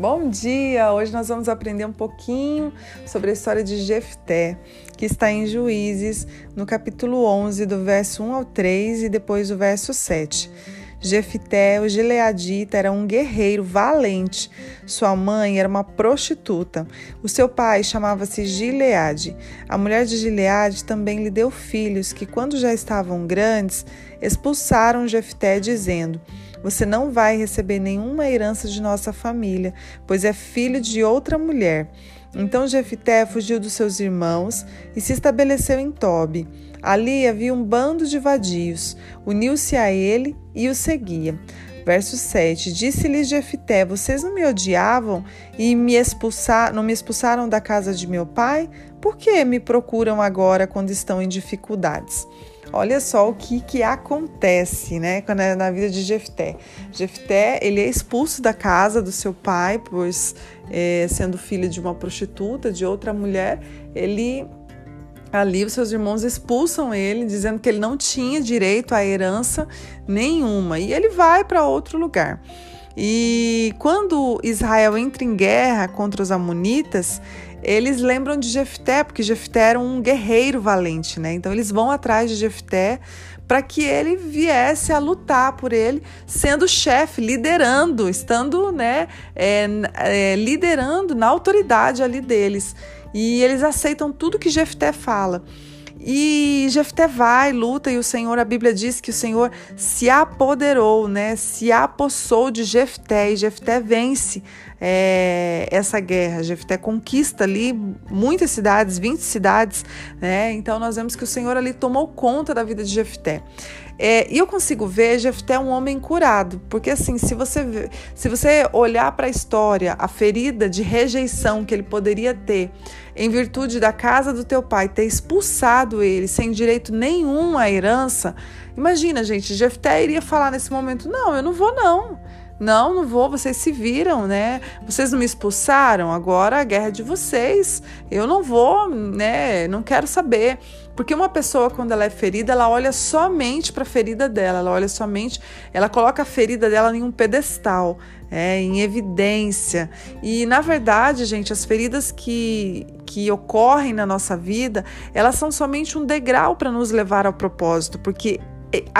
Bom dia! Hoje nós vamos aprender um pouquinho sobre a história de Jefté, que está em Juízes, no capítulo 11, do verso 1 ao 3 e depois do verso 7. Jefté, o gileadita, era um guerreiro valente. Sua mãe era uma prostituta. O seu pai chamava-se Gileade. A mulher de Gileade também lhe deu filhos que, quando já estavam grandes, expulsaram Jefté, dizendo: Você não vai receber nenhuma herança de nossa família, pois é filho de outra mulher. Então Jefté fugiu dos seus irmãos e se estabeleceu em Tobi. Ali havia um bando de vadios, uniu-se a ele e o seguia. Verso 7: Disse-lhes Jefté: Vocês não me odiavam e me expulsar, não me expulsaram da casa de meu pai? Por que me procuram agora quando estão em dificuldades? Olha só o que, que acontece, né, na vida de Jefté. Jefté, ele é expulso da casa do seu pai, pois é, sendo filho de uma prostituta, de outra mulher, ele ali os seus irmãos expulsam ele, dizendo que ele não tinha direito à herança nenhuma, e ele vai para outro lugar. E quando Israel entra em guerra contra os amonitas, eles lembram de Jefté, porque Jefté era um guerreiro valente, né? Então eles vão atrás de Jefté para que ele viesse a lutar por ele, sendo chefe, liderando, estando, né, é, é, liderando na autoridade ali deles. E eles aceitam tudo que Jefté fala. E Jefté vai, luta, e o Senhor, a Bíblia diz que o Senhor se apoderou, né? Se apossou de Jefté, e Jefté vence é, essa guerra. Jefté conquista ali muitas cidades, 20 cidades, né? Então nós vemos que o Senhor ali tomou conta da vida de Jefté. É, e eu consigo ver Jefté um homem curado, porque assim, se você, se você olhar para a história, a ferida de rejeição que ele poderia ter em virtude da casa do teu pai ter expulsado ele sem direito nenhum à herança, imagina, gente, Jefté iria falar nesse momento: não, eu não vou não. Não, não vou, vocês se viram, né? Vocês não me expulsaram, agora a guerra é de vocês. Eu não vou, né? Não quero saber. Porque uma pessoa, quando ela é ferida, ela olha somente para a ferida dela, ela olha somente, ela coloca a ferida dela em um pedestal, é, em evidência. E, na verdade, gente, as feridas que, que ocorrem na nossa vida, elas são somente um degrau para nos levar ao propósito, porque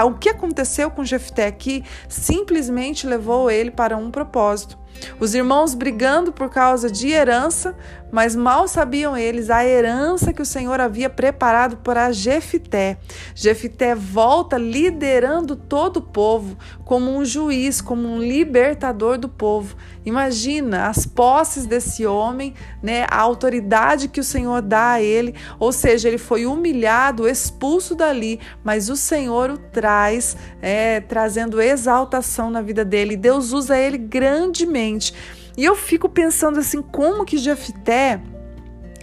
o que aconteceu com Jefté aqui simplesmente levou ele para um propósito. Os irmãos brigando por causa de herança, mas mal sabiam eles a herança que o Senhor havia preparado para Jefité. Jefité volta liderando todo o povo como um juiz, como um libertador do povo. Imagina as posses desse homem, né, a autoridade que o Senhor dá a ele, ou seja, ele foi humilhado, expulso dali, mas o Senhor o traz, é, trazendo exaltação na vida dele. Deus usa ele grandemente. E eu fico pensando assim, como que Jefté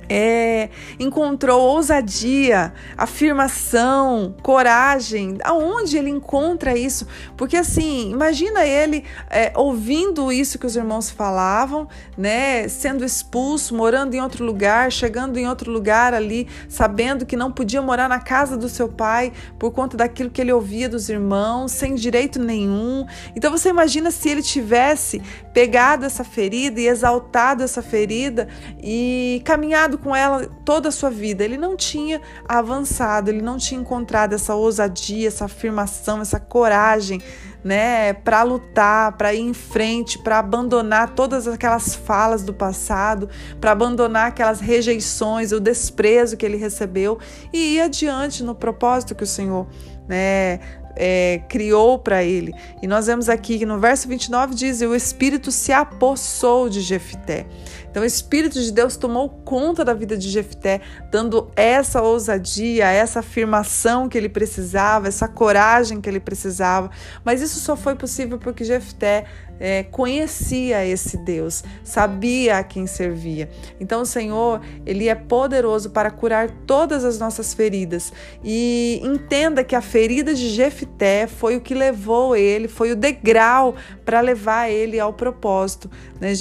é, encontrou ousadia, afirmação, coragem. Aonde ele encontra isso? Porque assim, imagina ele é, ouvindo isso que os irmãos falavam, né, sendo expulso, morando em outro lugar, chegando em outro lugar ali, sabendo que não podia morar na casa do seu pai por conta daquilo que ele ouvia dos irmãos, sem direito nenhum. Então você imagina se ele tivesse pegado essa ferida e exaltado essa ferida e caminhado com ela toda a sua vida. Ele não tinha avançado, ele não tinha encontrado essa ousadia, essa afirmação, essa coragem, né, para lutar, para ir em frente, para abandonar todas aquelas falas do passado, para abandonar aquelas rejeições, o desprezo que ele recebeu e ir adiante no propósito que o Senhor né, é, criou para ele. E nós vemos aqui que no verso 29 diz: O Espírito se apossou de Jefté. Então, o Espírito de Deus tomou conta da vida de Jefté, dando essa ousadia, essa afirmação que ele precisava, essa coragem que ele precisava. Mas isso só foi possível porque Jefté é, conhecia esse Deus, sabia a quem servia. Então o Senhor, ele é poderoso para curar todas as nossas feridas. E entenda que a ferida de Jefté foi o que levou ele, foi o degrau para levar ele ao propósito. Né?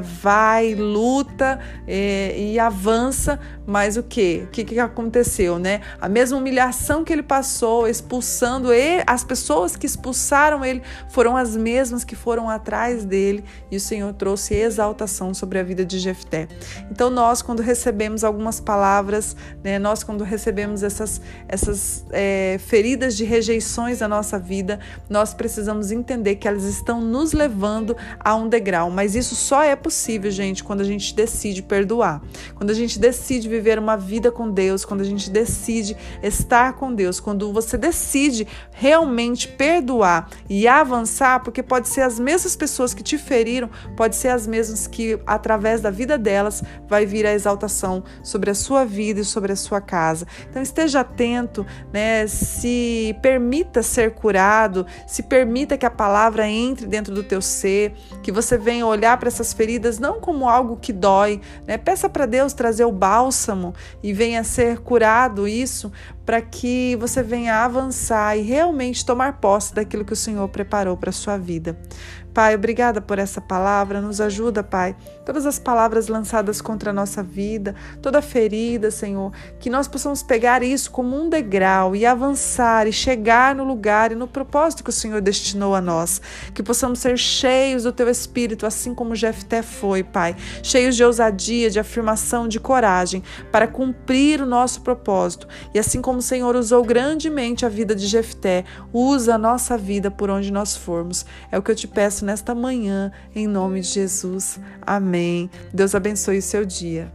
Vai, luta, luta é, e avança, mas o que? O que, que aconteceu, né? A mesma humilhação que ele passou, expulsando ele, as pessoas que expulsaram ele foram as mesmas que foram atrás dele e o Senhor trouxe exaltação sobre a vida de Jefté. Então nós, quando recebemos algumas palavras, né, nós quando recebemos essas, essas é, feridas de rejeições na nossa vida, nós precisamos entender que elas estão nos levando a um degrau, mas isso só é possível, gente, quando a gente decide perdoar, quando a gente decide viver uma vida com Deus, quando a gente decide estar com Deus, quando você decide realmente perdoar e avançar, porque pode ser as mesmas pessoas que te feriram, pode ser as mesmas que através da vida delas vai vir a exaltação sobre a sua vida e sobre a sua casa. Então esteja atento, né? Se permita ser curado, se permita que a palavra entre dentro do teu ser, que você venha olhar para essas feridas não como algo que dói, né? Peça para Deus trazer o bálsamo e venha ser curado isso para que você venha avançar e realmente tomar posse daquilo que o Senhor preparou para sua vida. Pai, obrigada por essa palavra. Nos ajuda, Pai. Todas as palavras lançadas contra a nossa vida, toda ferida, Senhor, que nós possamos pegar isso como um degrau e avançar e chegar no lugar e no propósito que o Senhor destinou a nós. Que possamos ser cheios do Teu Espírito, assim como Jefté foi, Pai. Cheios de ousadia, de afirmação, de coragem, para cumprir o nosso propósito. E assim como o Senhor usou grandemente a vida de Jefté, usa a nossa vida por onde nós formos. É o que eu te peço nesta manhã, em nome de Jesus. Amém. Deus abençoe o seu dia.